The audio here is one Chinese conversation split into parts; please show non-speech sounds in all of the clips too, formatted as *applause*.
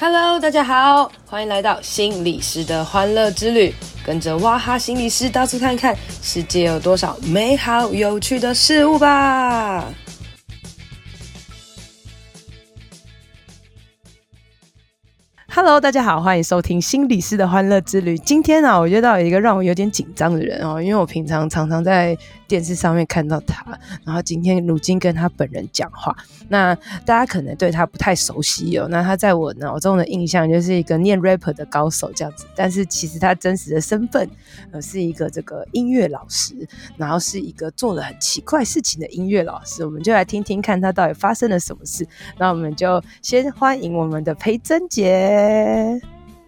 Hello，大家好，欢迎来到心理师的欢乐之旅，跟着哇哈心理师到处看看，世界有多少美好有趣的事物吧。Hello，大家好，欢迎收听心理师的欢乐之旅。今天呢、啊，我遇到一个让我有点紧张的人哦，因为我平常常常在电视上面看到他，然后今天如今跟他本人讲话，那大家可能对他不太熟悉哦。那他在我脑中的印象就是一个念 rapper 的高手这样子，但是其实他真实的身份呃是一个这个音乐老师，然后是一个做了很奇怪事情的音乐老师。我们就来听听看他到底发生了什么事。那我们就先欢迎我们的裴珍姐。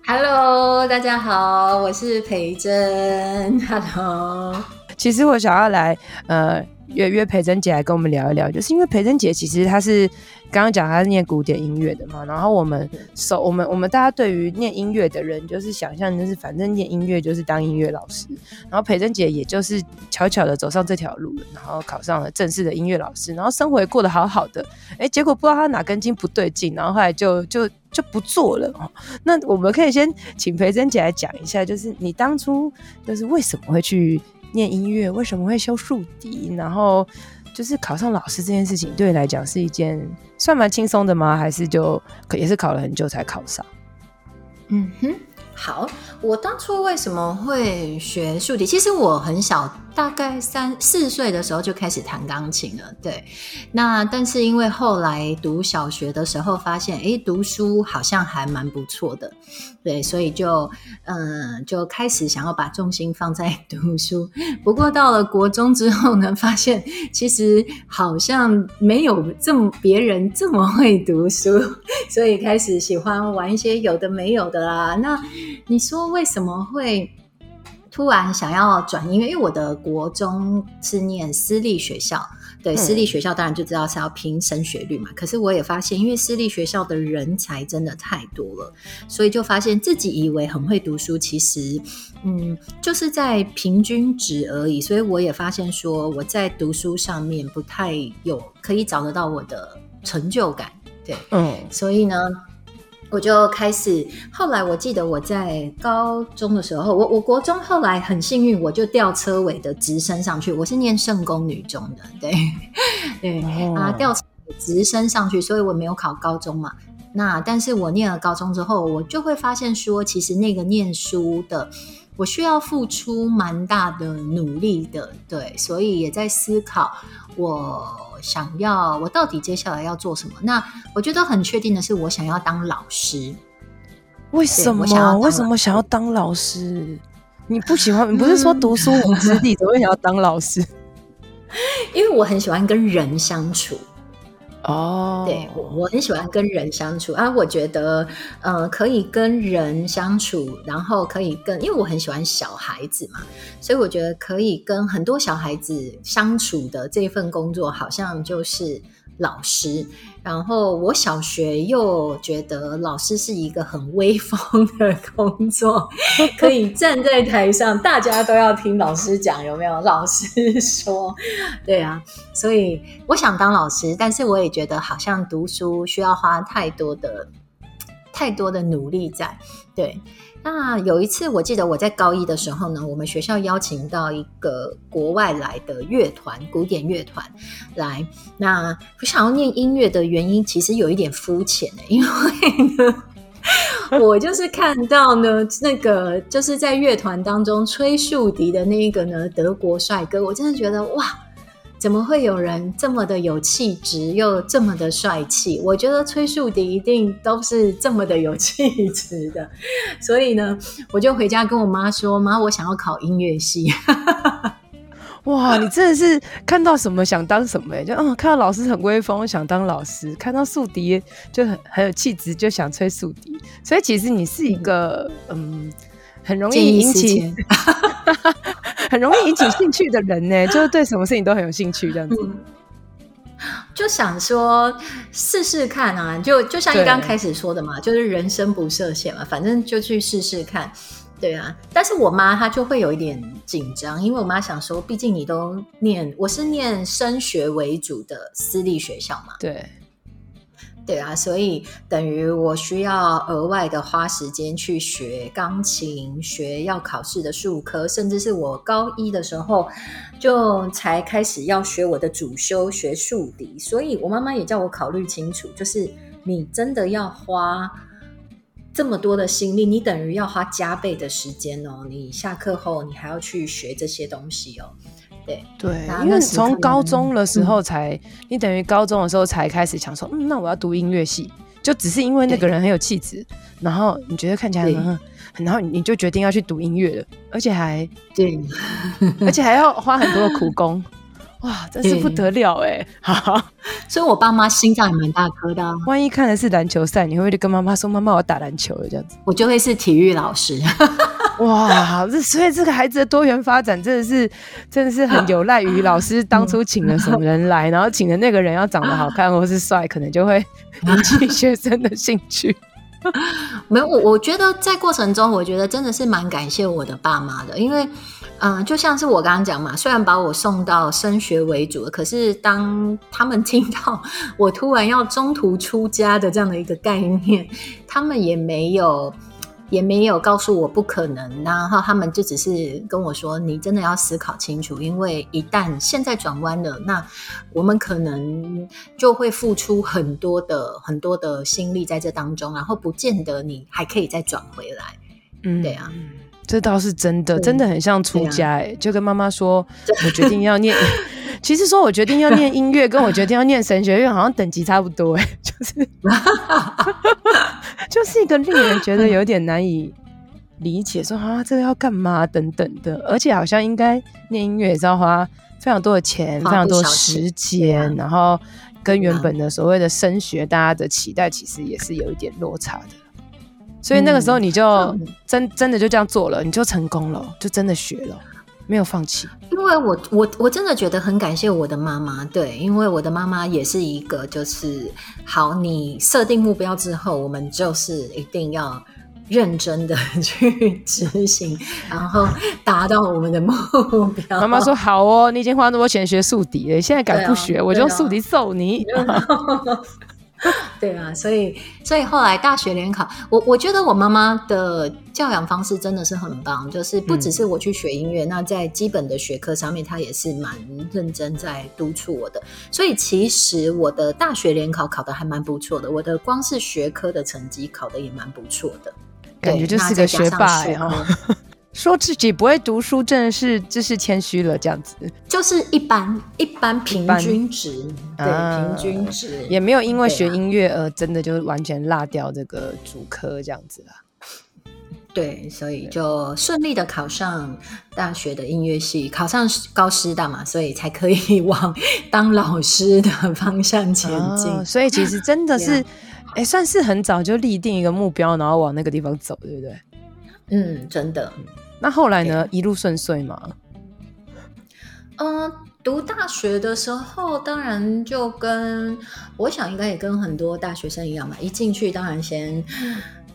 Hello，大家好，我是裴珍。Hello，其实我想要来呃约约裴珍姐来跟我们聊一聊，就是因为裴珍姐其实她是刚刚讲她是念古典音乐的嘛，然后我们首我们我们大家对于念音乐的人就是想象就是反正念音乐就是当音乐老师，然后裴珍姐也就是悄悄的走上这条路了，然后考上了正式的音乐老师，然后生活也过得好好的，哎，结果不知道她哪根筋不对劲，然后后来就就。就不做了哦。那我们可以先请裴珍姐来讲一下，就是你当初就是为什么会去念音乐，为什么会修竖笛，然后就是考上老师这件事情，对你来讲是一件算蛮轻松的吗？还是就也是考了很久才考上？嗯哼。好，我当初为什么会学竖笛？其实我很小，大概三四岁的时候就开始弹钢琴了。对，那但是因为后来读小学的时候发现，诶，读书好像还蛮不错的，对，所以就嗯，就开始想要把重心放在读书。不过到了国中之后呢，发现其实好像没有这么别人这么会读书，所以开始喜欢玩一些有的没有的啦。那你说为什么会突然想要转音乐？因为我的国中是念私立学校，对，私立学校当然就知道是要拼升学率嘛。可是我也发现，因为私立学校的人才真的太多了，所以就发现自己以为很会读书，其实嗯，就是在平均值而已。所以我也发现说，我在读书上面不太有可以找得到我的成就感，对，嗯，所以呢。我就开始，后来我记得我在高中的时候，我我国中后来很幸运，我就调车尾的直升上去。我是念圣公女中的，对 *laughs* 对、哦、啊，调车尾直升上去，所以我没有考高中嘛。那但是我念了高中之后，我就会发现说，其实那个念书的，我需要付出蛮大的努力的，对，所以也在思考我。想要我到底接下来要做什么？那我觉得很确定的是，我想要当老师。为什么？为什么想要当老师？你不喜欢？*laughs* 你不是说读书无知，你，怎么会想要当老师？因为我很喜欢跟人相处。哦，对，我我很喜欢跟人相处啊，我觉得呃可以跟人相处，然后可以跟，因为我很喜欢小孩子嘛，所以我觉得可以跟很多小孩子相处的这份工作，好像就是。老师，然后我小学又觉得老师是一个很威风的工作，可以站在台上，大家都要听老师讲，有没有？老师说，对啊，所以我想当老师，但是我也觉得好像读书需要花太多的、太多的努力在，对。那有一次，我记得我在高一的时候呢，我们学校邀请到一个国外来的乐团，古典乐团来。那我想要念音乐的原因，其实有一点肤浅的，因为呢，我就是看到呢，那个就是在乐团当中吹竖笛的那一个呢，德国帅哥，我真的觉得哇。怎么会有人这么的有气质又这么的帅气？我觉得吹竖笛一定都是这么的有气质的，*laughs* 所以呢，我就回家跟我妈说：“妈，我想要考音乐系。*laughs* ”哇，你真的是看到什么想当什么，就嗯，看到老师很威风想当老师，看到竖笛就很很有气质就想吹竖笛，所以其实你是一个嗯。嗯很容易引起，*laughs* 很容易引起兴趣的人呢，就是对什么事情都很有兴趣这样子。嗯、就想说试试看啊，就就像你刚开始说的嘛，就是人生不设限嘛，反正就去试试看。对啊，但是我妈她就会有一点紧张，因为我妈想说，毕竟你都念，我是念升学为主的私立学校嘛。对。对啊，所以等于我需要额外的花时间去学钢琴，学要考试的术科，甚至是我高一的时候就才开始要学我的主修学竖笛，所以我妈妈也叫我考虑清楚，就是你真的要花这么多的心力，你等于要花加倍的时间哦，你下课后你还要去学这些东西哦。对。对，因为从高中的时候才，嗯、你等于高中的时候才开始想说，嗯，那我要读音乐系，就只是因为那个人很有气质，然后你觉得看起来很很，然后你就决定要去读音乐了，而且还对，*laughs* 而且还要花很多的苦功，哇，真是不得了哎！好，所以我爸妈心脏也蛮大颗的，万一看的是篮球赛，你会不会就跟妈妈说，妈妈我打篮球了。这样子？我就会是体育老师。哇，这所以这个孩子的多元发展真的是，真的是很有赖于老师当初请了什么人来，然后请的那个人要长得好看或是帅，可能就会引起学生的兴趣。*laughs* 没有，我我觉得在过程中，我觉得真的是蛮感谢我的爸妈的，因为，嗯、就像是我刚刚讲嘛，虽然把我送到升学为主，可是当他们听到我突然要中途出家的这样的一个概念，他们也没有。也没有告诉我不可能，然后他们就只是跟我说：“你真的要思考清楚，因为一旦现在转弯了，那我们可能就会付出很多的很多的心力在这当中，然后不见得你还可以再转回来。”嗯，对啊，这倒是真的，真的很像出家哎，就跟妈妈说：“ *laughs* 我决定要念。”其实说我决定要念音乐，跟我决定要念神学院，好像等级差不多哎，*laughs* 就是。*laughs* 就是一个令人觉得有点难以理解，说啊，这个要干嘛等等的，而且好像应该念音乐也是要花非常多的钱，非常多的时间，然后跟原本的所谓的升学，大家的期待其实也是有一点落差的。所以那个时候你就真真的就这样做了，你就成功了，就真的学了。没有放弃，因为我我我真的觉得很感谢我的妈妈，对，因为我的妈妈也是一个，就是好，你设定目标之后，我们就是一定要认真的 *laughs* 去执行，然后达到我们的目标。妈妈说好哦，你已经花那么多钱学竖笛了，现在敢不学，啊、我就用竖笛揍你。*laughs* *laughs* 对啊，所以所以后来大学联考，我我觉得我妈妈的教养方式真的是很棒，就是不只是我去学音乐，嗯、那在基本的学科上面，她也是蛮认真在督促我的。所以其实我的大学联考考的还蛮不错的，我的光是学科的成绩考的也蛮不错的，感觉就是个学霸呀。说自己不会读书，真的是这是谦虚了，这样子就是一般一般平均值，对、啊、平均值也没有因为学音乐而真的就完全落掉这个主科这样子啦。对，所以就顺利的考上大学的音乐系，考上高师大嘛，所以才可以往当老师的方向前进。啊、*laughs* 所以其实真的是，*laughs* 哎、啊，算是很早就立定一个目标，然后往那个地方走，对不对？嗯，真的。那后来呢？一路顺遂吗？嗯、呃，读大学的时候，当然就跟我想应该也跟很多大学生一样嘛。一进去，当然先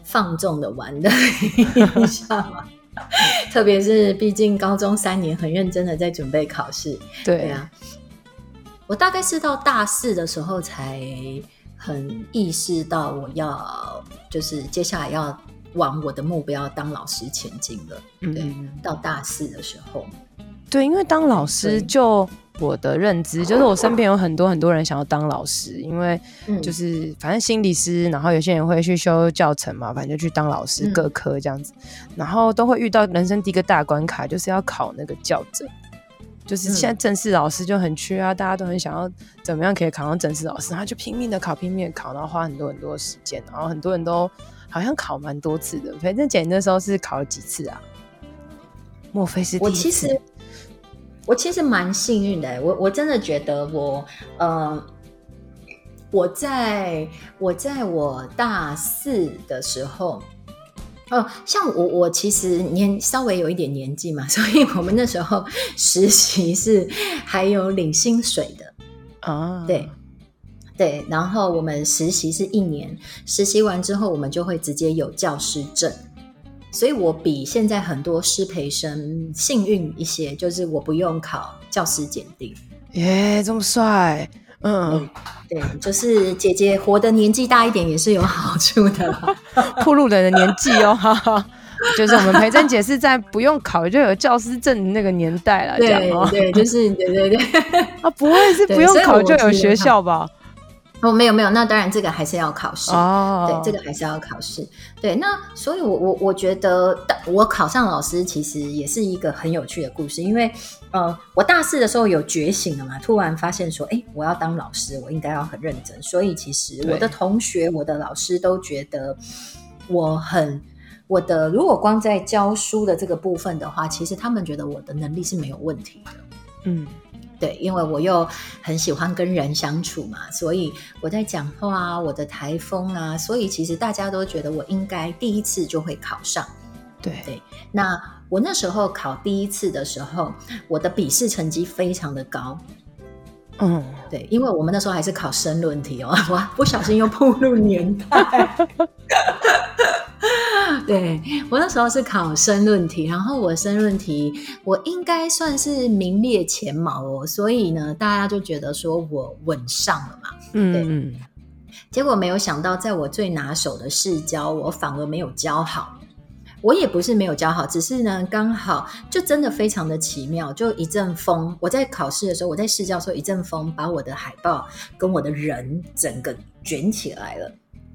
放纵的玩的 *laughs* 一下嘛。特别是毕竟高中三年很认真的在准备考试。对，对啊，我大概是到大四的时候才很意识到，我要就是接下来要。往我的目标当老师前进了，对，嗯、到大四的时候，对，因为当老师，就我的认知，就是我身边有很多很多人想要当老师，因为就是反正心理师，然后有些人会去修教程嘛，反正就去当老师，各科这样子，然后都会遇到人生第一个大关卡，就是要考那个教证，就是现在正式老师就很缺啊，大家都很想要怎么样可以考上正式老师，然后就拼命的考，拼命的考，然后花很多很多的时间，然后很多人都。好像考蛮多次的，反正姐那时候是考了几次啊？莫非是？我其实我其实蛮幸运的，我我真的觉得我呃，我在我在我大四的时候，哦、呃，像我我其实年稍微有一点年纪嘛，*laughs* 所以我们那时候实习是还有领薪水的啊，对。对，然后我们实习是一年，实习完之后我们就会直接有教师证，所以我比现在很多师培生幸运一些，就是我不用考教师检定。耶，这么帅！嗯，对，就是姐姐活的年纪大一点也是有好处的，*laughs* 铺路人的年纪哦，哈哈。就是我们培甄姐是在不用考就有教师证那个年代了，对对，就是对对对，*laughs* 啊，不会是不用考就有学校吧？哦，没有没有，那当然这个还是要考试哦，对，这个还是要考试。对，那所以我，我我我觉得，我考上老师其实也是一个很有趣的故事，因为呃，我大四的时候有觉醒了嘛，突然发现说，哎，我要当老师，我应该要很认真。所以，其实我的同学、我的老师都觉得我很。我的如果光在教书的这个部分的话，其实他们觉得我的能力是没有问题的。嗯，对，因为我又很喜欢跟人相处嘛，所以我在讲话啊，我的台风啊，所以其实大家都觉得我应该第一次就会考上。对对，那我那时候考第一次的时候，我的笔试成绩非常的高。嗯，对，因为我们那时候还是考申论题哦，哇，不小心又暴露年代。*laughs* 对，我那时候是考申论题，然后我申论题我应该算是名列前茅哦，所以呢，大家就觉得说我稳上了嘛。嗯，对。结果没有想到，在我最拿手的试教，我反而没有教好。我也不是没有教好，只是呢，刚好就真的非常的奇妙，就一阵风。我在考试的时候，我在试教的时候，一阵风把我的海报跟我的人整个卷起来了。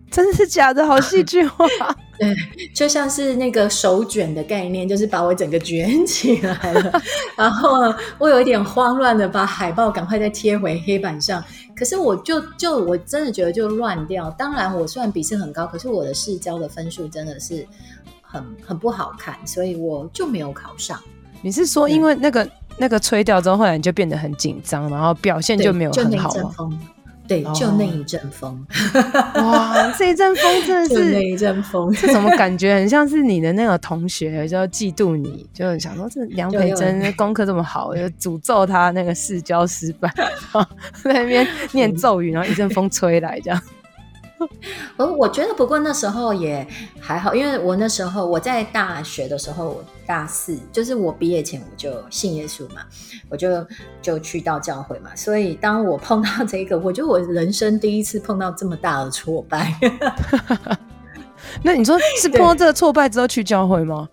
真的是假的？好戏剧化。*laughs* 对，就像是那个手卷的概念，就是把我整个卷起来了。然后，我有一点慌乱的把海报赶快再贴回黑板上。可是我就就我真的觉得就乱掉。当然，我虽然笔试很高，可是我的试教的分数真的是很很不好看，所以我就没有考上。你是说，因为那个、嗯、那个吹掉之后，后来你就变得很紧张，然后表现就没有很好吗？对，就那一阵风，哦、*laughs* 哇，这一阵风真的 *laughs* 是那一阵风，这怎么感觉很像是你的那个同学，就要嫉妒你，就想说这梁培珍 *laughs* 功课这么好，就诅咒他那个试教失败，在那边念咒语，然后一阵风吹来这样。我 *laughs* 我觉得，不过那时候也还好，因为我那时候我在大学的时候，我大四就是我毕业前我就信耶稣嘛，我就就去到教会嘛，所以当我碰到这个，我觉得我人生第一次碰到这么大的挫败。*laughs* 那你说是碰到这个挫败之后去教会吗？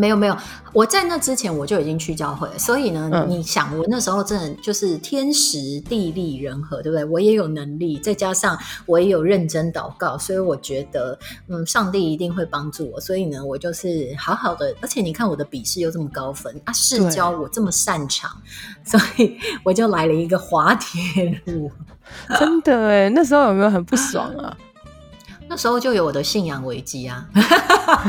没有没有，我在那之前我就已经去教会了，所以呢，嗯、你想我那时候真的就是天时地利人和，对不对？我也有能力，再加上我也有认真祷告，所以我觉得，嗯，上帝一定会帮助我。所以呢，我就是好好的，而且你看我的笔试又这么高分啊，试教我这么擅长，所以我就来了一个滑铁卢。真的哎，那时候有没有很不爽啊？那时候就有我的信仰危机啊，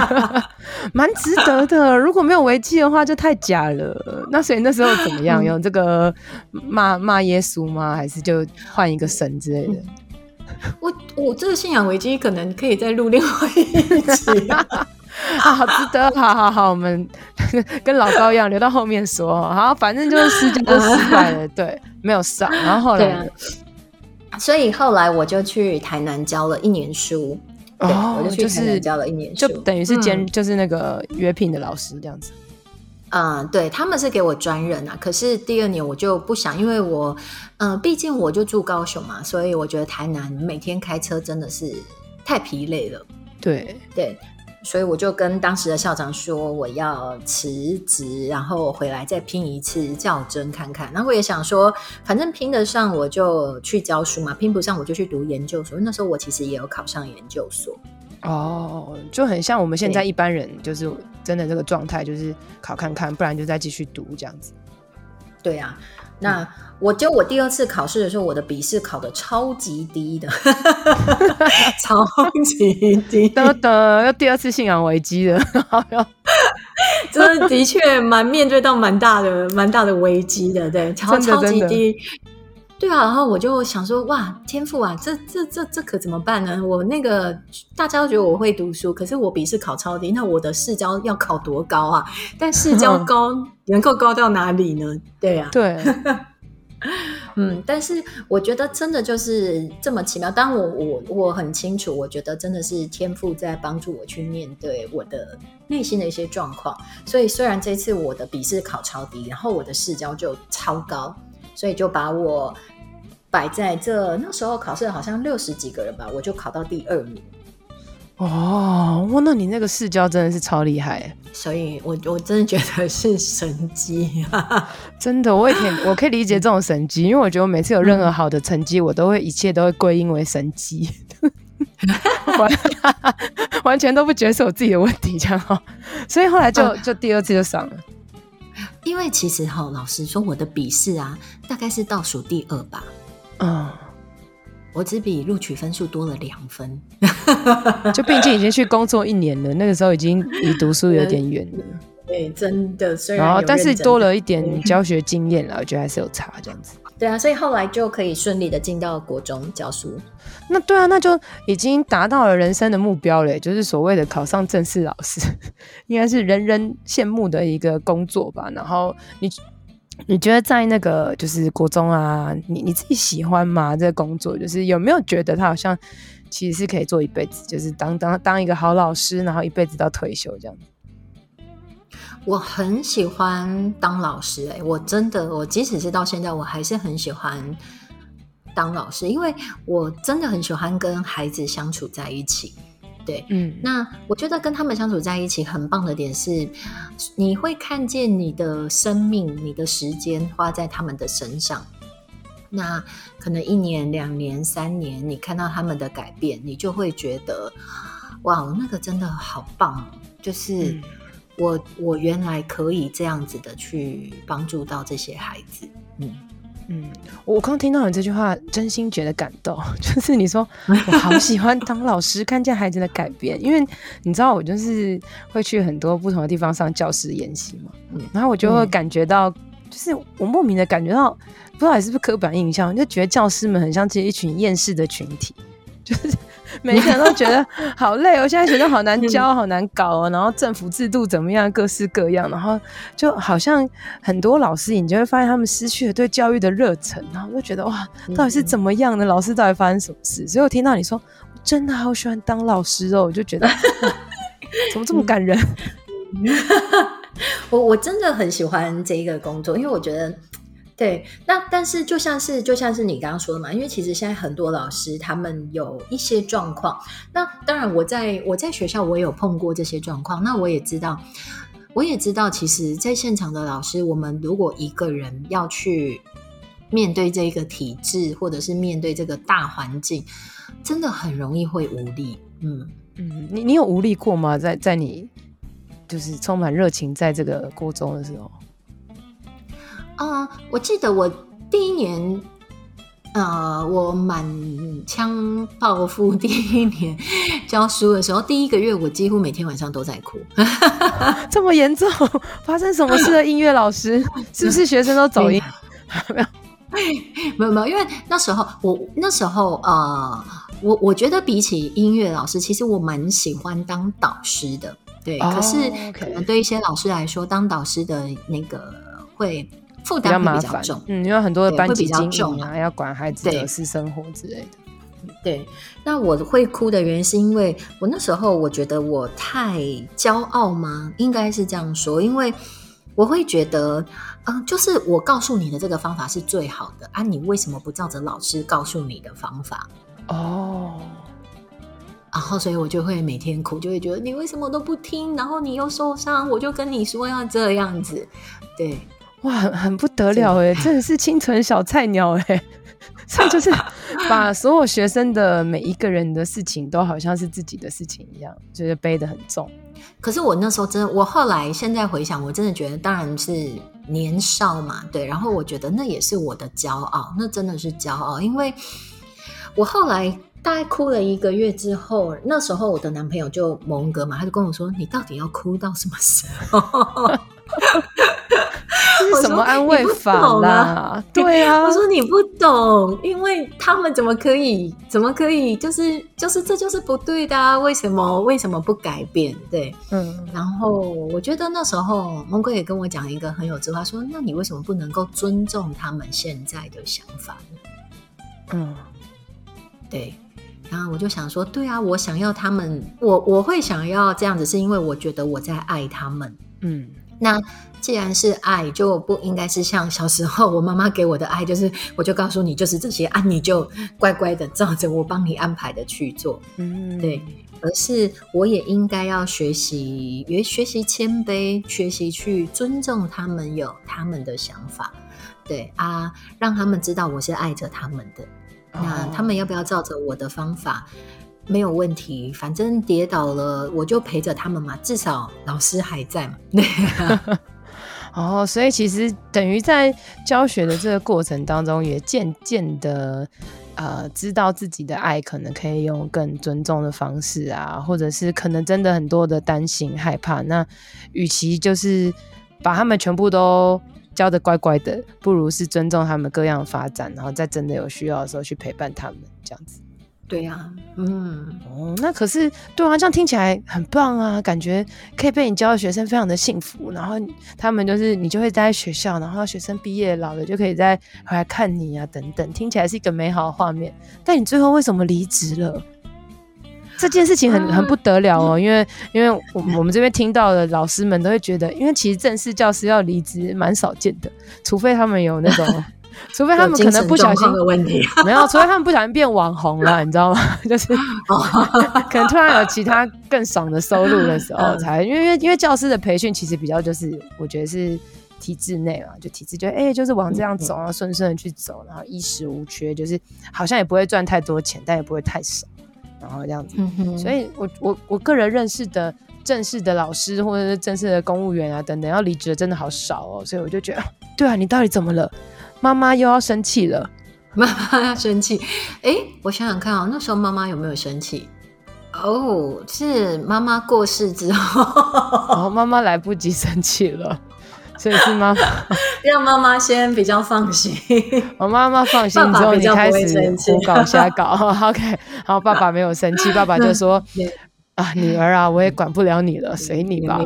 *laughs* 蛮值得的。如果没有危机的话，就太假了。那所以那时候怎么样？用这个骂骂耶稣吗？还是就换一个神之类的？我我这个信仰危机可能可以再录另外一集啊，*laughs* 好值得。好好好，我们跟老高一样留到后面说。好，反正就是试教失败了，*laughs* 对，没有上。然后后来。所以后来我就去台南教了一年书，哦，我就去台南教了一年书，就等于是兼、嗯、就是那个约聘的老师这样子。嗯，对，他们是给我专任啊，可是第二年我就不想，因为我，嗯，毕竟我就住高雄嘛，所以我觉得台南每天开车真的是太疲累了。对对。所以我就跟当时的校长说，我要辞职，然后回来再拼一次较真看看。然后我也想说，反正拼得上我就去教书嘛，拼不上我就去读研究所。那时候我其实也有考上研究所。哦，就很像我们现在一般人，就是真的这个状态，就是考看看，不然就再继续读这样子。对呀、啊。那我就我第二次考试的时候，我的笔试考的超级低的，*laughs* 超级低，得得，要第二次信仰危机了，*laughs* 真的的确蛮面对到蛮大的蛮大的危机的，对，超超级低，对啊，然后我就想说，哇，天赋啊，这这这这可怎么办呢？我那个大家都觉得我会读书，可是我笔试考超低，那我的市交要考多高啊？但市交 *laughs* 高。能够高到哪里呢？对呀、啊，对，*laughs* 嗯，但是我觉得真的就是这么奇妙。当我我我很清楚，我觉得真的是天赋在帮助我去面对我的内心的一些状况。所以虽然这次我的笔试考超低，然后我的试教就超高，所以就把我摆在这那时候考试好像六十几个人吧，我就考到第二名。哦，哇，那你那个试教真的是超厉害，所以我我真的觉得是神机，*laughs* 真的，我也可以我可以理解这种神机，因为我觉得我每次有任何好的成绩，嗯、我都会一切都会归因为神机，完 *laughs* 完全都不觉得是我自己的问题，这样哈，所以后来就、嗯、就第二次就上了，因为其实哈，老实说，我的笔试啊，大概是倒数第二吧，嗯。我只比录取分数多了两分，*laughs* 就毕竟已经去工作一年了，那个时候已经离读书有点远了。对，真的。虽然后，但是多了一点教学经验了，我觉得还是有差这样子。对啊，所以后来就可以顺利的进到国中教书。那对啊，那就已经达到了人生的目标嘞，就是所谓的考上正式老师，*laughs* 应该是人人羡慕的一个工作吧。然后你。你觉得在那个就是国中啊，你你自己喜欢吗？这个工作就是有没有觉得他好像其实是可以做一辈子，就是当当当一个好老师，然后一辈子到退休这样。我很喜欢当老师，哎，我真的，我即使是到现在，我还是很喜欢当老师，因为我真的很喜欢跟孩子相处在一起。对，嗯，那我觉得跟他们相处在一起很棒的点是，你会看见你的生命、你的时间花在他们的身上。那可能一年、两年、三年，你看到他们的改变，你就会觉得，哇，那个真的好棒！就是我，我原来可以这样子的去帮助到这些孩子，嗯。嗯，我刚听到你这句话，真心觉得感动。*laughs* 就是你说我好喜欢当老师，看见孩子的改变，因为你知道我就是会去很多不同的地方上教师研习嘛，嗯，然后我就会感觉到，就是我莫名的感觉到，不知道是不是刻板印象，就觉得教师们很像这一群厌世的群体，就是。*laughs* 每一个人都觉得好累哦，现在学生好难教，好难搞哦。然后政府制度怎么样，各式各样。然后就好像很多老师，你就会发现他们失去了对教育的热忱。然后我就觉得哇，到底是怎么样的？老师到底发生什么事？所以我听到你说，我真的好喜欢当老师哦，我就觉得怎么这么感人？*laughs* *laughs* 我我真的很喜欢这一个工作，因为我觉得。对，那但是就像是就像是你刚刚说的嘛，因为其实现在很多老师他们有一些状况，那当然我在我在学校我也有碰过这些状况，那我也知道，我也知道，其实，在现场的老师，我们如果一个人要去面对这一个体制，或者是面对这个大环境，真的很容易会无力。嗯嗯，你你有无力过吗？在在你就是充满热情在这个国中的时候？啊、uh，我记得我第一年，呃，我满腔抱负第一年教书的时候，第一个月我几乎每天晚上都在哭。*laughs* 这么严重？发生什么事了？音乐老师 *laughs* 是不是学生都走音？没有，没有，没有，因为那时候我那时候呃，我我觉得比起音乐老师，其实我蛮喜欢当导师的。对，oh, 可是可能对一些老师来说，当导师的那个会。负担比较重，嗯，因为很多的班级经营啊，要管孩子的私生活之类的。对，那我会哭的原因是因为我那时候我觉得我太骄傲吗？应该是这样说，因为我会觉得，嗯、呃，就是我告诉你的这个方法是最好的啊，你为什么不照着老师告诉你的方法？哦，然后所以我就会每天哭，就会觉得你为什么都不听，然后你又受伤，我就跟你说要这样子，对。哇，很很不得了哎，真的是清纯小菜鸟哎，*laughs* 所以就是 *laughs* 把所有学生的每一个人的事情都好像是自己的事情一样，就是背得很重。可是我那时候真的，我后来现在回想，我真的觉得当然是年少嘛，对。然后我觉得那也是我的骄傲，那真的是骄傲，因为我后来大概哭了一个月之后，那时候我的男朋友就蒙哥嘛，他就跟我说：“你到底要哭到什么时候？” *laughs* *laughs* 什么安慰法啦？*laughs* 对啊，我说你不懂，因为他们怎么可以，怎么可以，就是就是这就是不对的啊！为什么为什么不改变？对，嗯。然后我觉得那时候蒙哥也跟我讲一个很有智慧，说：那你为什么不能够尊重他们现在的想法呢？嗯，对。然后我就想说，对啊，我想要他们，我我会想要这样子，是因为我觉得我在爱他们。嗯。那既然是爱，就不应该是像小时候我妈妈给我的爱，就是我就告诉你就是这些啊，你就乖乖的照着我帮你安排的去做。嗯，对。而是我也应该要学习，也学习谦卑，学习去尊重他们有他们的想法，对啊，让他们知道我是爱着他们的。哦、那他们要不要照着我的方法？没有问题，反正跌倒了我就陪着他们嘛，至少老师还在嘛。对啊、哦，所以其实等于在教学的这个过程当中，也渐渐的。呃，知道自己的爱可能可以用更尊重的方式啊，或者是可能真的很多的担心害怕。那与其就是把他们全部都教的乖乖的，不如是尊重他们各样的发展，然后在真的有需要的时候去陪伴他们，这样子。对呀、啊，嗯，哦，那可是对啊，这样听起来很棒啊，感觉可以被你教的学生非常的幸福，然后他们就是你就会待在学校，然后学生毕业老了就可以再回来看你啊，等等，听起来是一个美好的画面。但你最后为什么离职了？这件事情很很不得了哦，因为因为我我们这边听到的老师们都会觉得，因为其实正式教师要离职蛮少见的，除非他们有那种。*laughs* 除非他们可能不小心的问题，*laughs* 没有，除非他们不小心变网红了，你知道吗？*laughs* 就是可能突然有其他更爽的收入的时候才，因为因为因为教师的培训其实比较就是我觉得是体制内嘛，就体制就哎、欸、就是往这样走，然后顺顺的去走，然后衣食无缺，就是好像也不会赚太多钱，但也不会太少，然后这样子。所以我我我个人认识的正式的老师或者是正式的公务员啊等等要离职的真的好少哦，所以我就觉得，对啊，你到底怎么了？妈妈又要生气了，妈妈要生气。*laughs* 哎，我想想看啊、喔，那时候妈妈有没有生气？哦，是妈妈过世之后，然 *laughs* 后妈妈来不及生气了，所以是妈妈 *laughs* 让妈妈先比较放心。我妈妈放心之后，你开始胡搞瞎搞。OK，然后爸爸没有生气，爸爸就说。啊，女儿啊，我也管不了你了，随你吧。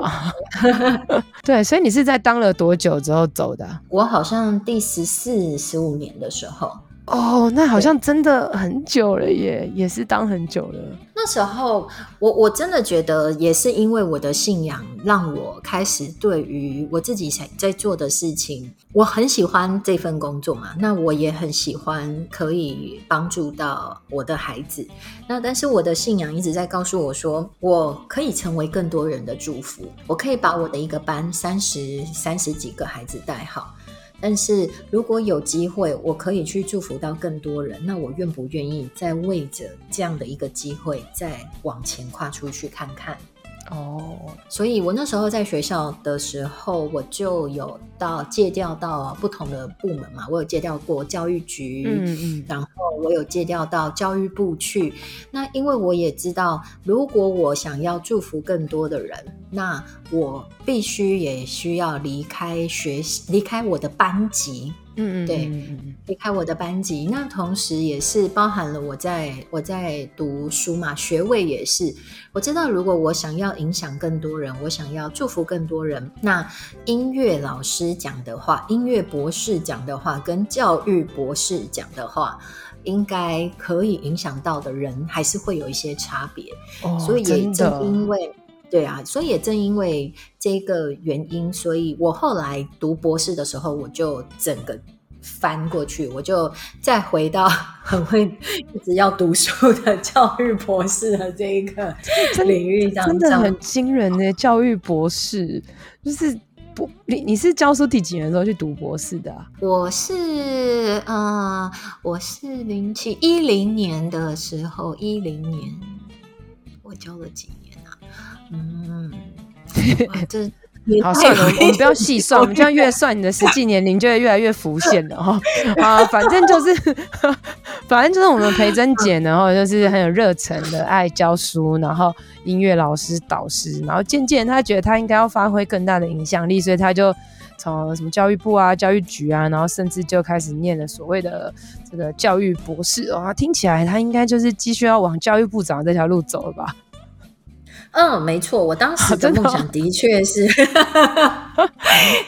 *laughs* 对，所以你是在当了多久之后走的？我好像第十四、十五年的时候。哦，那好像真的很久了耶，也是当很久了。那时候，我我真的觉得，也是因为我的信仰，让我开始对于我自己想在做的事情，我很喜欢这份工作嘛。那我也很喜欢可以帮助到我的孩子。那但是我的信仰一直在告诉我说，我可以成为更多人的祝福，我可以把我的一个班三十三十几个孩子带好。但是如果有机会，我可以去祝福到更多人，那我愿不愿意再为着这样的一个机会，再往前跨出去看看？哦，所以我那时候在学校的时候，我就有到借调到不同的部门嘛，我有借调过教育局，嗯嗯，然后我有借调到教育部去。那因为我也知道，如果我想要祝福更多的人，那我必须也需要离开学习，离开我的班级。嗯嗯，对，离开我的班级，那同时也是包含了我在我在读书嘛，学位也是。我知道，如果我想要影响更多人，我想要祝福更多人，那音乐老师讲的话，音乐博士讲的话，跟教育博士讲的话，应该可以影响到的人，还是会有一些差别。哦，所以也正因为，对啊，所以也正因为这个原因，所以我后来读博士的时候，我就整个翻过去，我就再回到 *laughs* 很会一直要读书的教育博士的这一个领域，真的很惊人的教育博士，就是不，你你是教书第几年的时候去读博士的啊？我是呃，我是零七一零年的时候，一零年我教了几年啊？嗯，*laughs* 这。好，算了，我们不要细算，我们这样越算，你的实际年龄就会越来越浮现了哈。啊，反正就是，反正就是我们培珍姐，然后就是很有热忱的爱教书，然后音乐老师导师，然后渐渐他觉得他应该要发挥更大的影响力，所以他就从什么教育部啊、教育局啊，然后甚至就开始念了所谓的这个教育博士哦。听起来他应该就是继续要往教育部长这条路走了吧？嗯，没错，我当时的梦想的确是，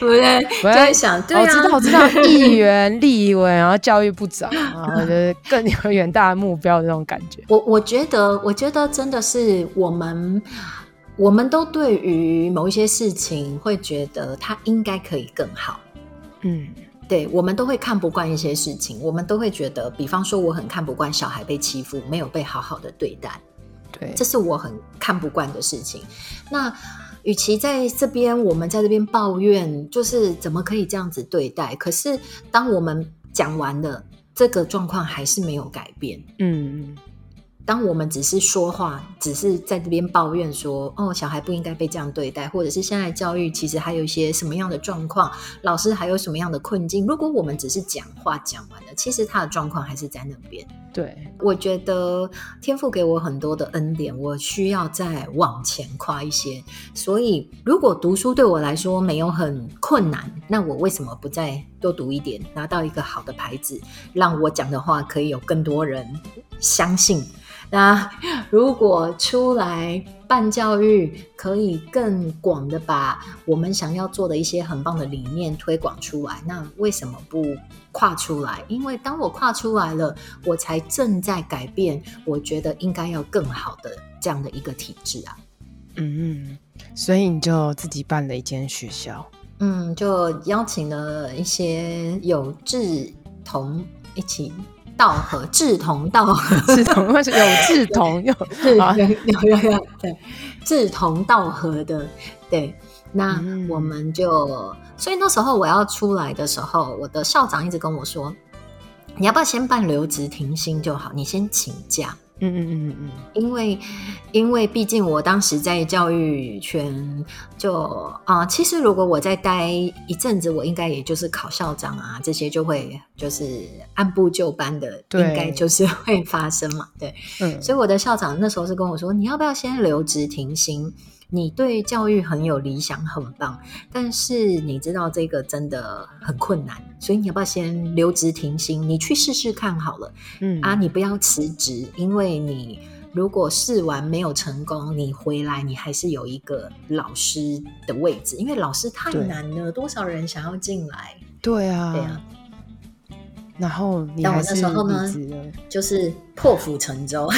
对不对？我在想，对啊，我知道，我知道，*laughs* 议员、立委，然后教育部长，然后就是更有远大的目标的那种感觉。我我觉得，我觉得真的是我们我们都对于某一些事情会觉得它应该可以更好，嗯，对，我们都会看不惯一些事情，我们都会觉得，比方说我很看不惯小孩被欺负，没有被好好的对待，对，这是我很看不惯的事情。那与其在这边我们在这边抱怨，就是怎么可以这样子对待？可是当我们讲完了，这个状况还是没有改变，嗯。当我们只是说话，只是在这边抱怨说，哦，小孩不应该被这样对待，或者是现在教育其实还有一些什么样的状况，老师还有什么样的困境。如果我们只是讲话讲完了，其实他的状况还是在那边。对，我觉得天赋给我很多的恩典，我需要再往前跨一些。所以，如果读书对我来说没有很困难，那我为什么不再多读一点，拿到一个好的牌子，让我讲的话可以有更多人相信？*laughs* 那如果出来办教育，可以更广的把我们想要做的一些很棒的理念推广出来，那为什么不跨出来？因为当我跨出来了，我才正在改变，我觉得应该要更好的这样的一个体制啊。嗯，所以你就自己办了一间学校，嗯，就邀请了一些有志同一起。道合，志同道合，志同有志同，有有有有有对，志同道合的对。那我们就，嗯、所以那时候我要出来的时候，我的校长一直跟我说，你要不要先办留职停薪就好，你先请假。嗯嗯嗯嗯嗯，因为因为毕竟我当时在教育圈就啊、呃，其实如果我再待一阵子，我应该也就是考校长啊，这些就会就是按部就班的，应该就是会发生嘛。对，嗯，所以我的校长那时候是跟我说，你要不要先留职停薪？你对教育很有理想，很棒，但是你知道这个真的很困难，所以你要不要先留职停薪？你去试试看好了，嗯啊，你不要辞职，因为你如果试完没有成功，你回来你还是有一个老师的位置，因为老师太难了，多少人想要进来？对啊，对啊。然后你还是那时候呢，就是破釜沉舟。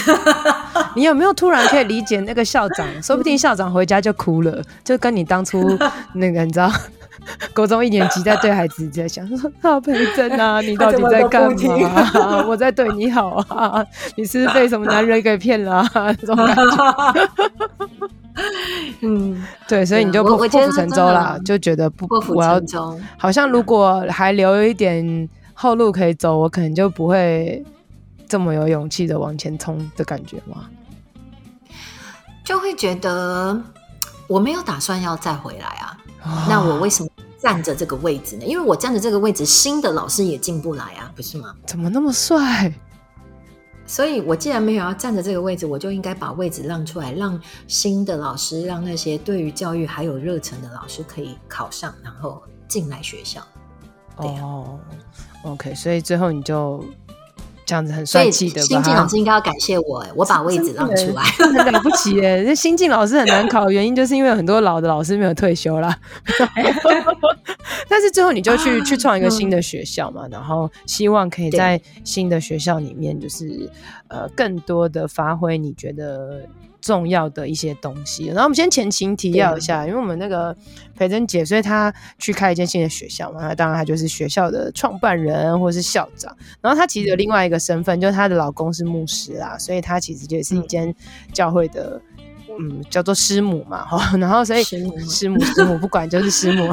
*laughs* 你有没有突然可以理解那个校长？说不定校长回家就哭了，就跟你当初那个你知道，*laughs* 国中一年级在对孩子在想说：“啊，培真啊，*laughs* 你到底在干嘛？我在对你好啊，你是被什么男人给骗了啊？”这种感觉。嗯，对，所以你就破釜沉舟了，就觉得不，我要好像如果还留一点。后路可以走，我可能就不会这么有勇气的往前冲的感觉吗？就会觉得我没有打算要再回来啊。哦、那我为什么站着这个位置呢？因为我站着这个位置，新的老师也进不来啊，不是吗？怎么那么帅？所以我既然没有要站着这个位置，我就应该把位置让出来，让新的老师，让那些对于教育还有热忱的老师可以考上，然后进来学校。哦，OK，所以最后你就这样子很帅气的。新进老师应该要感谢我，*laughs* 我把位置让出来，很了不起耶！这新进老师很难考的原因就是因为很多老的老师没有退休啦。*laughs* 但是最后你就去去创一个新的学校嘛，然后希望可以在新的学校里面，就是呃更多的发挥你觉得重要的一些东西，然后我们先前情提要一下，因为我们那个培珍姐，所以她去开一间新的学校嘛，那当然她就是学校的创办人或是校长，然后她其实有另外一个身份，就是她的老公是牧师啦，所以她其实就是一间教会的，嗯，叫做师母嘛，哈，然后所以师母师母不管就是师母，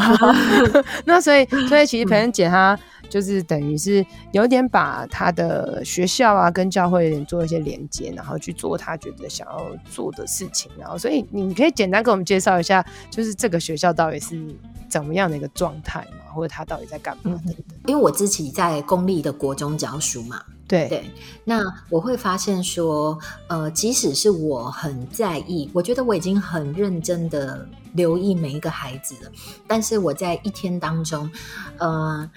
*laughs* 那所以所以其实培恩姐她。就是等于是有点把她的学校啊跟教会做一些连接，然后去做她觉得想要做的事情。然后，所以你可以简单给我们介绍一下，就是这个学校到底是怎么样的一个状态嘛，或者他到底在干嘛的？因为我自己在公立的国中教书嘛，对对。那我会发现说，呃，即使是我很在意，我觉得我已经很认真的留意每一个孩子了，但是我在一天当中，呃。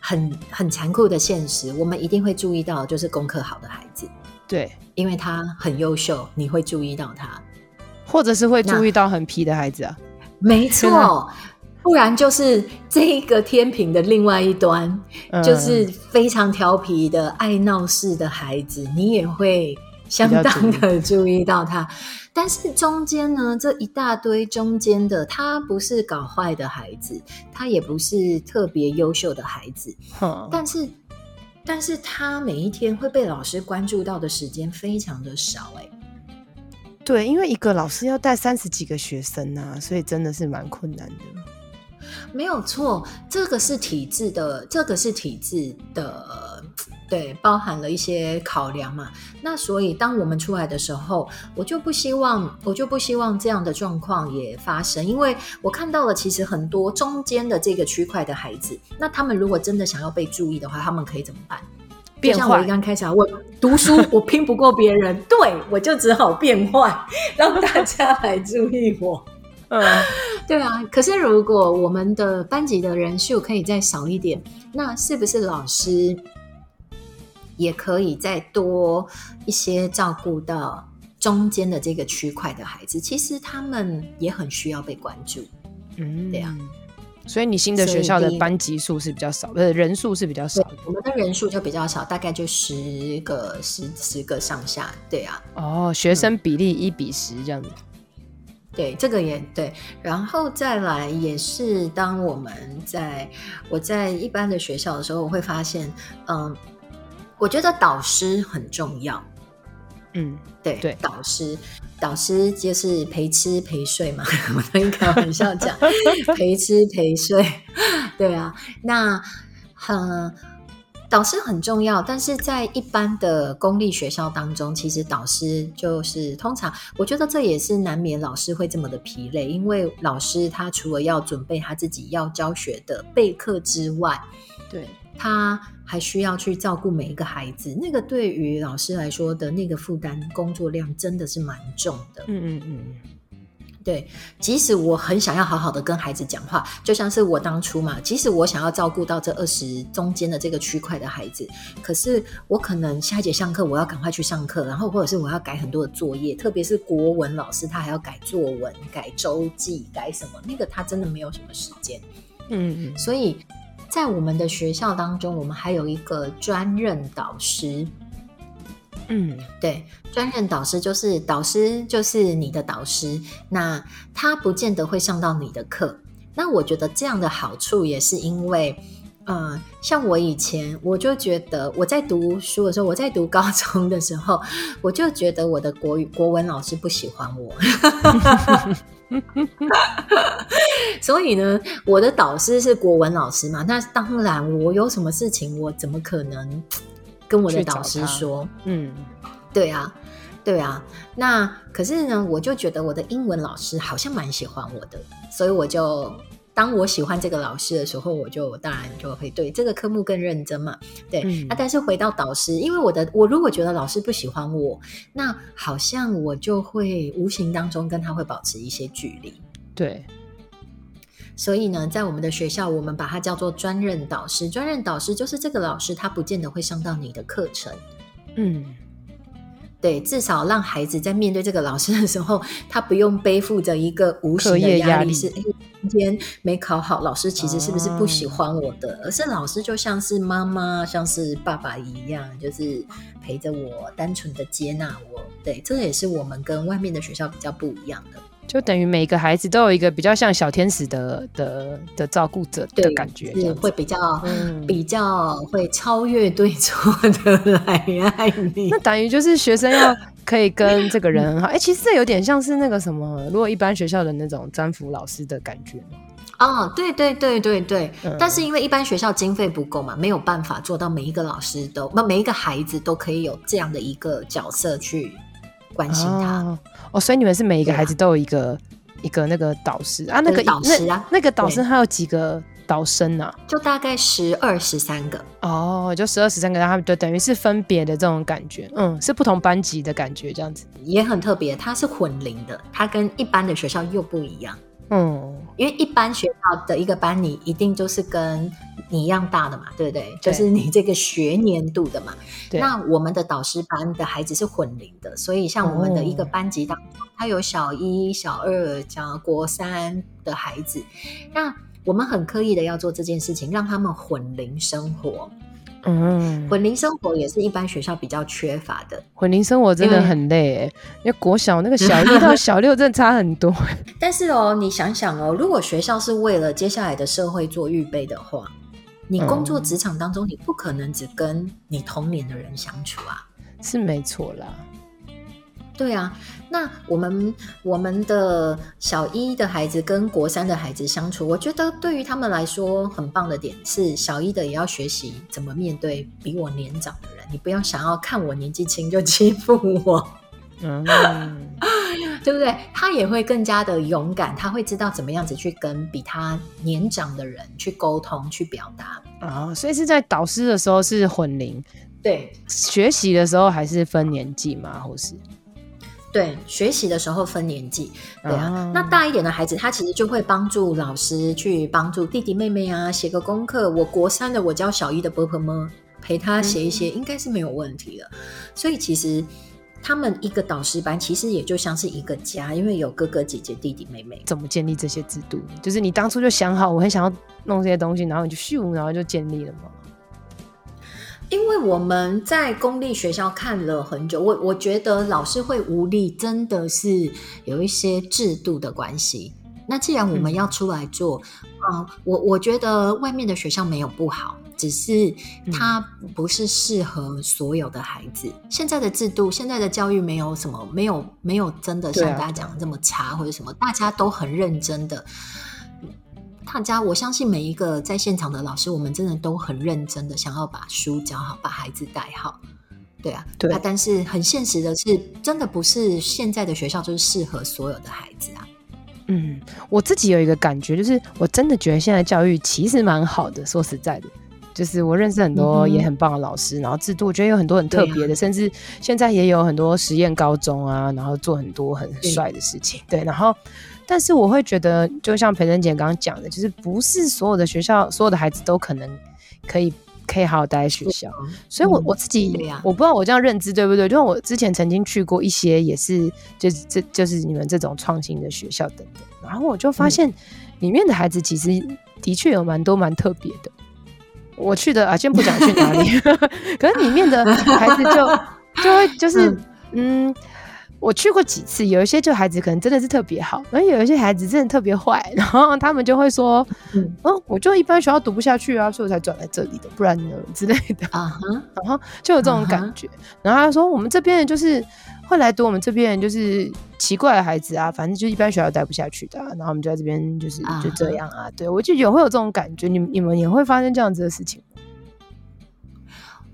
很很残酷的现实，我们一定会注意到，就是功课好的孩子，对，因为他很优秀，你会注意到他，或者是会注意到很皮的孩子啊，没错，*laughs* 不然就是这个天平的另外一端，嗯、就是非常调皮的爱闹事的孩子，你也会相当的注意到他。*laughs* 但是中间呢，这一大堆中间的，他不是搞坏的孩子，他也不是特别优秀的孩子，嗯、但是，但是他每一天会被老师关注到的时间非常的少、欸，哎。对，因为一个老师要带三十几个学生啊，所以真的是蛮困难的。没有错，这个是体制的，这个是体制的，对，包含了一些考量嘛。那所以当我们出来的时候，我就不希望，我就不希望这样的状况也发生，因为我看到了其实很多中间的这个区块的孩子，那他们如果真的想要被注意的话，他们可以怎么办？变坏，像我刚开始我读书，我拼不过别人，对，我就只好变坏，让大家来注意我。嗯，*laughs* 对啊。可是如果我们的班级的人数可以再少一点，那是不是老师也可以再多一些照顾到中间的这个区块的孩子？其实他们也很需要被关注。嗯，对啊。所以你新的学校的班级数是比较少，呃，人数是比较少。我们的人数就比较少，大概就十个、十十个上下。对啊。哦，学生比例一比十这样子。嗯。对，这个也对。然后再来也是，当我们在我在一般的学校的时候，我会发现，嗯，我觉得导师很重要。嗯，对对，导师。导师就是陪吃陪睡嘛，*laughs* 我可以开玩笑讲，*laughs* 陪吃陪睡，*laughs* 对啊。那很、呃、导师很重要，但是在一般的公立学校当中，其实导师就是通常，我觉得这也是难免老师会这么的疲累，因为老师他除了要准备他自己要教学的备课之外，对。他还需要去照顾每一个孩子，那个对于老师来说的那个负担工作量真的是蛮重的。嗯嗯嗯，对，即使我很想要好好的跟孩子讲话，就像是我当初嘛，即使我想要照顾到这二十中间的这个区块的孩子，可是我可能下一节上课我要赶快去上课，然后或者是我要改很多的作业，特别是国文老师他还要改作文、改周记、改什么，那个他真的没有什么时间。嗯嗯，所以。在我们的学校当中，我们还有一个专任导师。嗯，对，专任导师就是导师，就是你的导师。那他不见得会上到你的课。那我觉得这样的好处也是因为，呃，像我以前我就觉得我在读书的时候，我在读高中的时候，*laughs* 我就觉得我的国语国文老师不喜欢我。*laughs* 所以呢，我的导师是国文老师嘛，那当然，我有什么事情，我怎么可能跟我的导师说？嗯，对啊，对啊。那可是呢，我就觉得我的英文老师好像蛮喜欢我的，所以我就。当我喜欢这个老师的时候，我就当然就会对这个科目更认真嘛。对，那、嗯啊、但是回到导师，因为我的我如果觉得老师不喜欢我，那好像我就会无形当中跟他会保持一些距离。对，所以呢，在我们的学校，我们把它叫做专任导师。专任导师就是这个老师，他不见得会上到你的课程。嗯。对，至少让孩子在面对这个老师的时候，他不用背负着一个无形的压力，是哎，今天没考好，老师其实是不是不喜欢我的？哦、而是老师就像是妈妈，像是爸爸一样，就是陪着我，单纯的接纳我。对，这也是我们跟外面的学校比较不一样的。就等于每个孩子都有一个比较像小天使的的的照顾者的感觉，是会比较、嗯、比较会超越对错的来爱你。那等于就是学生要可以跟这个人很好。哎、欸，其实这有点像是那个什么，如果一般学校的那种专辅老师的感觉。哦，对对对对对。嗯、但是因为一般学校经费不够嘛，没有办法做到每一个老师都，那每一个孩子都可以有这样的一个角色去关心他。哦哦，所以你们是每一个孩子都有一个、啊、一个那个导师啊？那个导师啊，那，那个导师他有几个导生啊？就大概十二十三个哦，就十二十三个，然后就等于是分别的这种感觉，嗯，是不同班级的感觉，这样子也很特别。它是混龄的，它跟一般的学校又不一样。嗯，因为一般学校的一个班，你一定就是跟你一样大的嘛，对不对？对，就是你这个学年度的嘛。那我们的导师班的孩子是混龄的，所以像我们的一个班级当中，他有小一、小二、小国三的孩子。那我们很刻意的要做这件事情，让他们混龄生活。嗯，混龄生活也是一般学校比较缺乏的。混龄生活真的很累哎，因为国小那个小一到小六真的差很多。*laughs* 但是哦，你想想哦，如果学校是为了接下来的社会做预备的话，你工作职场当中，你不可能只跟你同年的人相处啊，是没错啦。对啊，那我们我们的小一的孩子跟国三的孩子相处，我觉得对于他们来说很棒的点是，小一的也要学习怎么面对比我年长的人，你不要想要看我年纪轻就欺负我，嗯，*laughs* 对不对？他也会更加的勇敢，他会知道怎么样子去跟比他年长的人去沟通、去表达啊、哦。所以是在导师的时候是混龄，对，学习的时候还是分年纪吗？或是？对，学习的时候分年纪，对啊，啊，那大一点的孩子，他其实就会帮助老师去帮助弟弟妹妹啊，写个功课。我国三的，我教小一的伯伯们陪他写一些，应该是没有问题的。嗯。所以其实他们一个导师班，其实也就像是一个家，因为有哥哥姐姐、弟弟妹妹。怎么建立这些制度？就是你当初就想好，我很想要弄这些东西，然后你就咻，然后就建立了吗？因为我们在公立学校看了很久，我我觉得老师会无力，真的是有一些制度的关系。那既然我们要出来做，啊、嗯呃，我我觉得外面的学校没有不好，只是它不是适合所有的孩子。嗯、现在的制度，现在的教育没有什么，没有没有真的像大家讲的这么差或者什么，大家都很认真的。大家，我相信每一个在现场的老师，我们真的都很认真的想要把书教好，把孩子带好。对啊，对啊。但是很现实的是，真的不是现在的学校就是适合所有的孩子啊。嗯，我自己有一个感觉，就是我真的觉得现在教育其实蛮好的。说实在的，就是我认识很多也很棒的老师，嗯、然后制度我觉得有很多很特别的、啊，甚至现在也有很多实验高中啊，然后做很多很帅的事情。对，然后。但是我会觉得，就像培珍姐刚刚讲的，就是不是所有的学校，所有的孩子都可能可以可以好好待在学校。所以我，我、嗯、我自己、啊，我不知道我这样认知对不对？就我之前曾经去过一些，也是就是这就是你们这种创新的学校等等，然后我就发现里面的孩子其实的确有蛮多蛮特别的。我去的啊，先不讲去哪里，*laughs* 可是里面的孩子就就会就是 *laughs* 嗯。嗯我去过几次，有一些就孩子可能真的是特别好，然后有一些孩子真的特别坏，*laughs* 然后他们就会说：“嗯，哦、我就一般学校读不下去啊，所以我才转来这里的，不然呢之类的啊。Uh -huh. 然后就有这种感觉。Uh -huh. 然后他说：“我们这边人就是会来读我们这边人就是奇怪的孩子啊，反正就一般学校待不下去的、啊，然后我们就在这边就是就这样啊。Uh -huh. ”对，我就有会有这种感觉，你你们也会发生这样子的事情？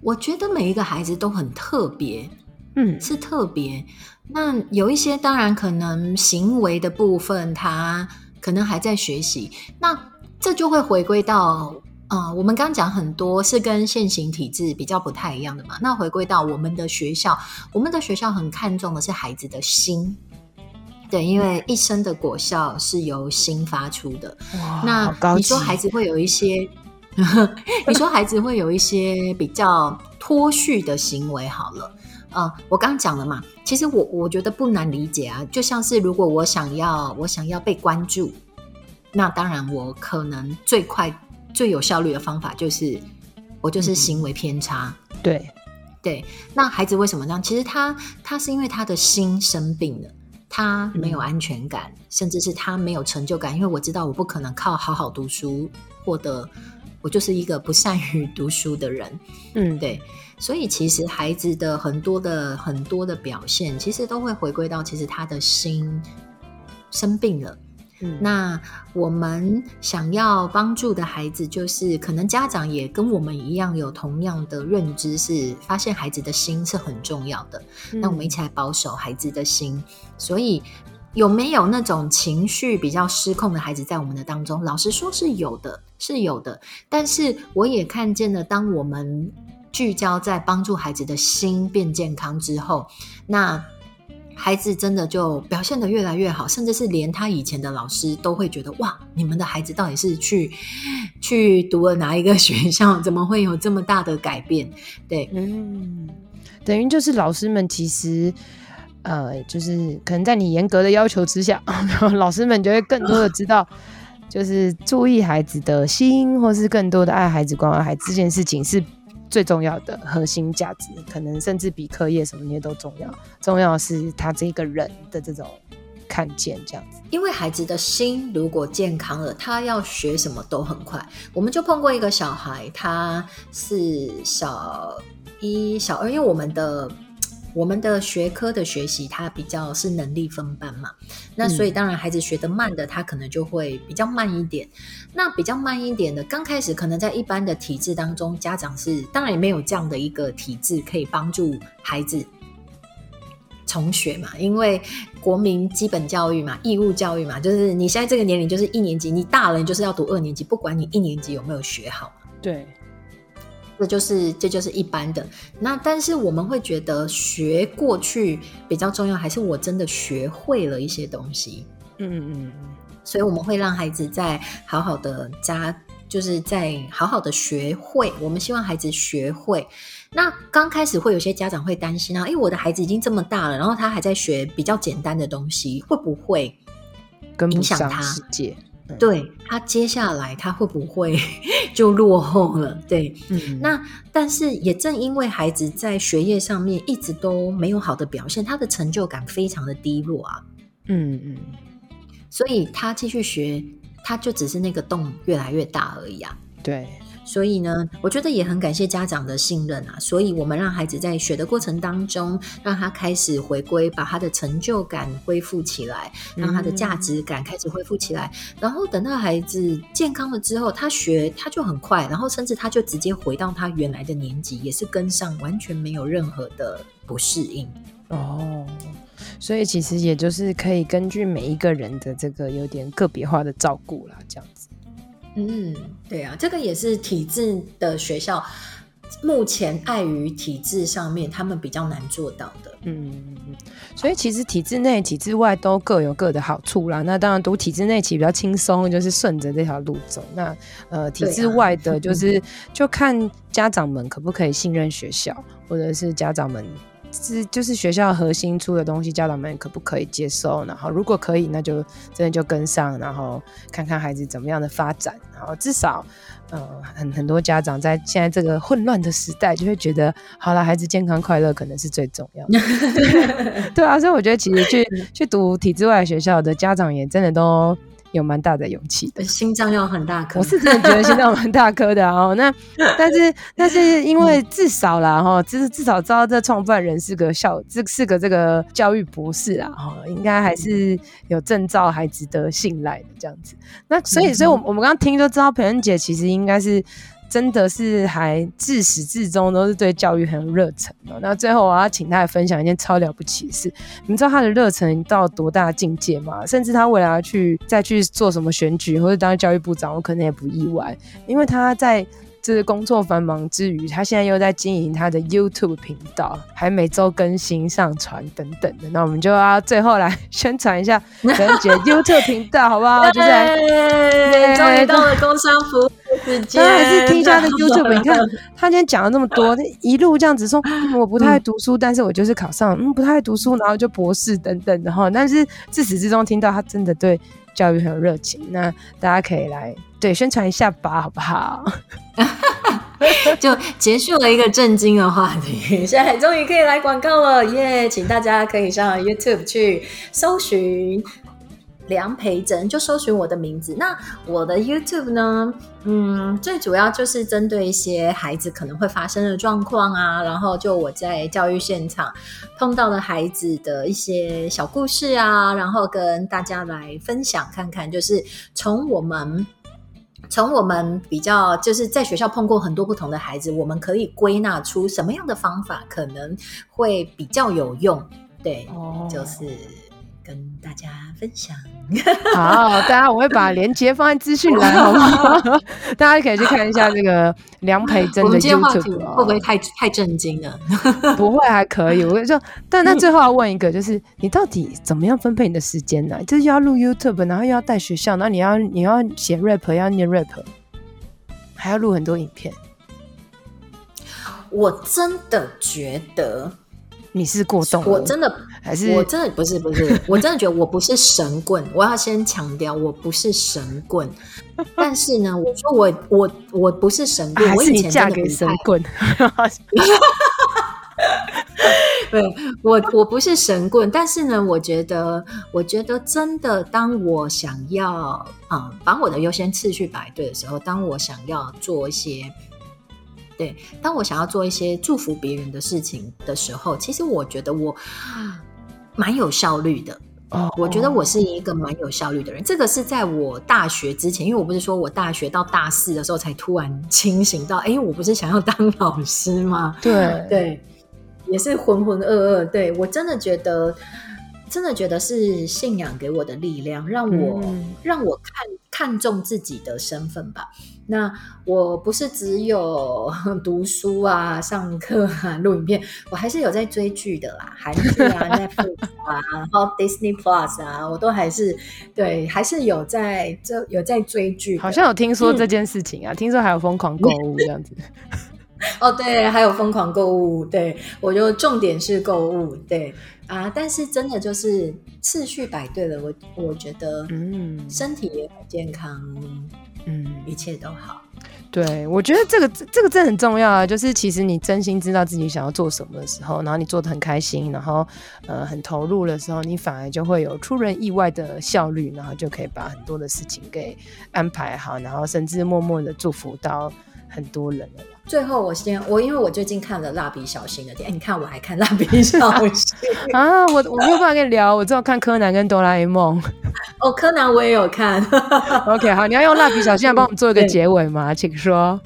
我觉得每一个孩子都很特别，嗯，是特别。那有一些当然可能行为的部分，他可能还在学习。那这就会回归到，呃，我们刚刚讲很多是跟现行体制比较不太一样的嘛。那回归到我们的学校，我们的学校很看重的是孩子的心，对，因为一生的果效是由心发出的。哇，那你说孩子会有一些，*laughs* 你说孩子会有一些比较脱序的行为，好了。呃，我刚刚讲了嘛，其实我我觉得不难理解啊，就像是如果我想要我想要被关注，那当然我可能最快最有效率的方法就是我就是行为偏差，嗯、对对。那孩子为什么这样？其实他他是因为他的心生病了，他没有安全感，嗯、甚至是他没有成就感，因为我知道我不可能靠好好读书获得，我就是一个不善于读书的人，嗯，对。所以，其实孩子的很多的很多的表现，其实都会回归到，其实他的心生病了。嗯，那我们想要帮助的孩子，就是可能家长也跟我们一样有同样的认知，是发现孩子的心是很重要的。嗯，那我们一起来保守孩子的心。所以，有没有那种情绪比较失控的孩子在我们的当中？老实说，是有的，是有的。但是，我也看见了，当我们聚焦在帮助孩子的心变健康之后，那孩子真的就表现得越来越好，甚至是连他以前的老师都会觉得哇，你们的孩子到底是去 *laughs* 去读了哪一个学校？怎么会有这么大的改变？对，嗯，等于就是老师们其实呃，就是可能在你严格的要求之下，*laughs* 老师们就会更多的知道，就是注意孩子的心，或是更多的爱孩子、关爱孩子这件事情是。最重要的核心价值，可能甚至比课业什么那些都重要。重要的是他这个人的这种看见，这样子。因为孩子的心如果健康了，他要学什么都很快。我们就碰过一个小孩，他是小一、小二，因为我们的。我们的学科的学习，它比较是能力分班嘛，那所以当然孩子学得慢的，他可能就会比较慢一点。那比较慢一点的，刚开始可能在一般的体制当中，家长是当然也没有这样的一个体制可以帮助孩子重学嘛，因为国民基本教育嘛，义务教育嘛，就是你现在这个年龄就是一年级，你大人就是要读二年级，不管你一年级有没有学好。对。这就是这就是一般的，那但是我们会觉得学过去比较重要，还是我真的学会了一些东西？嗯嗯嗯，所以我们会让孩子在好好的家，就是在好好的学会。我们希望孩子学会。那刚开始会有些家长会担心啊，因为我的孩子已经这么大了，然后他还在学比较简单的东西，会不会影响他？对，他接下来他会不会 *laughs* 就落后了？对，嗯，那但是也正因为孩子在学业上面一直都没有好的表现，他的成就感非常的低落啊。嗯嗯，所以他继续学，他就只是那个洞越来越大而已啊。对。所以呢，我觉得也很感谢家长的信任啊。所以我们让孩子在学的过程当中，让他开始回归，把他的成就感恢复起来，让他的价值感开始恢复起来。嗯。然后等到孩子健康了之后，他学他就很快，然后甚至他就直接回到他原来的年级，也是跟上，完全没有任何的不适应。哦，所以其实也就是可以根据每一个人的这个有点个别化的照顾啦，这样子。嗯，对啊，这个也是体制的学校，目前碍于体制上面，他们比较难做到的。嗯，所以其实体制内、体制外都各有各的好处啦。那当然读体制内其实比较轻松，就是顺着这条路走。那呃，体制外的，*laughs* 就是就看家长们可不可以信任学校，或者是家长们。是，就是学校核心出的东西，家长们可不可以接受？然后如果可以，那就真的就跟上，然后看看孩子怎么样的发展。然后至少，嗯、呃，很很多家长在现在这个混乱的时代，就会觉得，好了，孩子健康快乐可能是最重要的。*laughs* *laughs* 对啊，所以我觉得其实去去读体制外学校的家长也真的都。有蛮大的勇气的，心脏要很大颗。我是真的觉得心脏蛮大颗的哦。那 *laughs* 但是但是因为至少啦哈，至至少知道这创办人是个校，这是个这个教育博士啦哈，应该还是有证照，还值得信赖的这样子。那所以所以，我我们刚刚听就知道，培恩姐其实应该是。真的是还自始至终都是对教育很有热忱的。那最后我要请他来分享一件超了不起的事。你们知道他的热忱到多大境界吗？甚至他未来要去再去做什么选举或者当教育部长，我可能也不意外，因为他在。就是工作繁忙之余，他现在又在经营他的 YouTube 频道，还每周更新上传等等的。那我们就要最后来宣传一下培恩姐 YouTube 频道，好不好？就是 *laughs* 终于到了工商服，当然是听一下的 *laughs* YouTube。你看他今天讲了那么多，*laughs* 一路这样子说，*laughs* 嗯、我不太爱读书，但是我就是考上，嗯，不太爱读书，然后就博士等等的哈。但是自始至终听到他真的对教育很有热情，那大家可以来。对，宣传一下吧，好不好？就结束了一个震惊的话题，现在终于可以来广告了，耶、yeah！请大家可以上 YouTube 去搜寻梁培珍，就搜寻我的名字。那我的 YouTube 呢？嗯，最主要就是针对一些孩子可能会发生的状况啊，然后就我在教育现场碰到的孩子的一些小故事啊，然后跟大家来分享看看，就是从我们。从我们比较就是在学校碰过很多不同的孩子，我们可以归纳出什么样的方法可能会比较有用。对，哦、就是跟大家分享。好，大家我会把链接放在资讯栏，*laughs* 好不好？大家可以去看一下这个梁培真的 YouTube，会不会太太震惊了？*laughs* 不会，还可以。我跟你说，但那最后要问一个，就是你到底怎么样分配你的时间呢？就是要录 YouTube，然后又要带学校，然后你要你要写 rap，要念 rap，还要录很多影片。我真的觉得。你是过动？我真的还是我真的不是不是，我真的觉得我不是神棍。我要先强调，我不是神棍。但是呢，我说我我我不是神棍，还是你嫁给神棍？对，我我不是神棍，但是呢，我觉得，我觉得真的，当我想要啊、嗯，把我的优先次序摆对的时候，当我想要做一些，对，当我想要做一些祝福别人的事情的时候，其实我觉得我蛮有效率的。哦，我觉得我是一个蛮有效率的人。这个是在我大学之前，因为我不是说我大学到大四的时候才突然清醒到，哎，我不是想要当老师吗？对对。也是浑浑噩噩，对，我真的觉得，真的觉得是信仰给我的力量，让我、嗯、让我看看重自己的身份吧。那我不是只有读书啊、上课啊、录影片，我还是有在追剧的啦，韩剧啊、Netflix 啊，然后 Disney Plus 啊，我都还是对，还是有在这有在追剧。好像有听说这件事情啊，嗯、听说还有疯狂购物这样子。*laughs* 哦，对，还有疯狂购物，对，我就重点是购物，对啊，但是真的就是次序摆对了，我我觉得，嗯，身体也很健康，嗯，一切都好。对，我觉得这个这个真的很重要啊，就是其实你真心知道自己想要做什么的时候，然后你做的很开心，然后呃很投入的时候，你反而就会有出人意外的效率，然后就可以把很多的事情给安排好，然后甚至默默的祝福到很多人了。最后，我先我因为我最近看了《蜡笔小新》的电影，欸，你看我还看《蜡笔小新》啊，我我没有办法跟你聊，我只有看柯南跟哆啦 A 梦。*laughs* 哦，柯南我也有看。*laughs* OK，好，你要用《蜡笔小新》来帮我们做一个结尾吗？请说。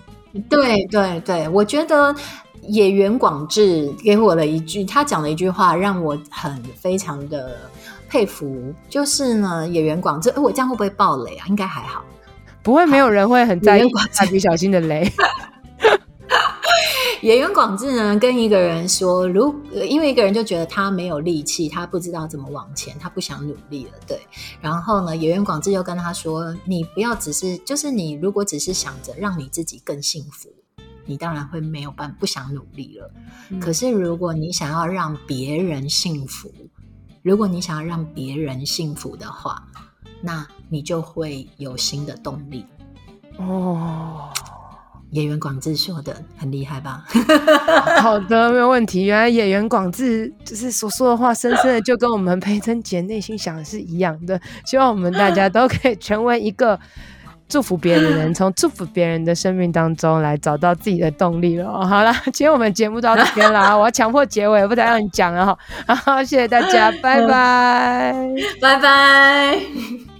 对对对，我觉得野原广志给我了一句，他讲了一句话，让我很非常的佩服，就是呢，野原广志，哎，我这样会不会爆雷啊？应该还好，不会，没有人会很在意《*laughs* 蜡笔小新》的雷。野原广志呢，跟一个人说，如因为一个人就觉得他没有力气，他不知道怎么往前，他不想努力了，对。然后呢，野原广志就跟他说：“你不要只是，就是你如果只是想着让你自己更幸福，你当然会没有办不想努力了。嗯。可是如果你想要让别人幸福，如果你想要让别人幸福的话，那你就会有新的动力。”哦。野原广志说的很厉害吧？*laughs* 好的，没有问题。原来演员广志就是所说的话，深深的就跟我们培甄姐内心想的是一样的。希望我们大家都可以成为一个祝福别人的人，从祝福别人的生命当中来找到自己的动力了。*laughs* 好了，今天我们节目到这边了，*laughs* 我要强迫结尾，不再让你讲了哈。好，谢谢大家，拜拜，拜拜。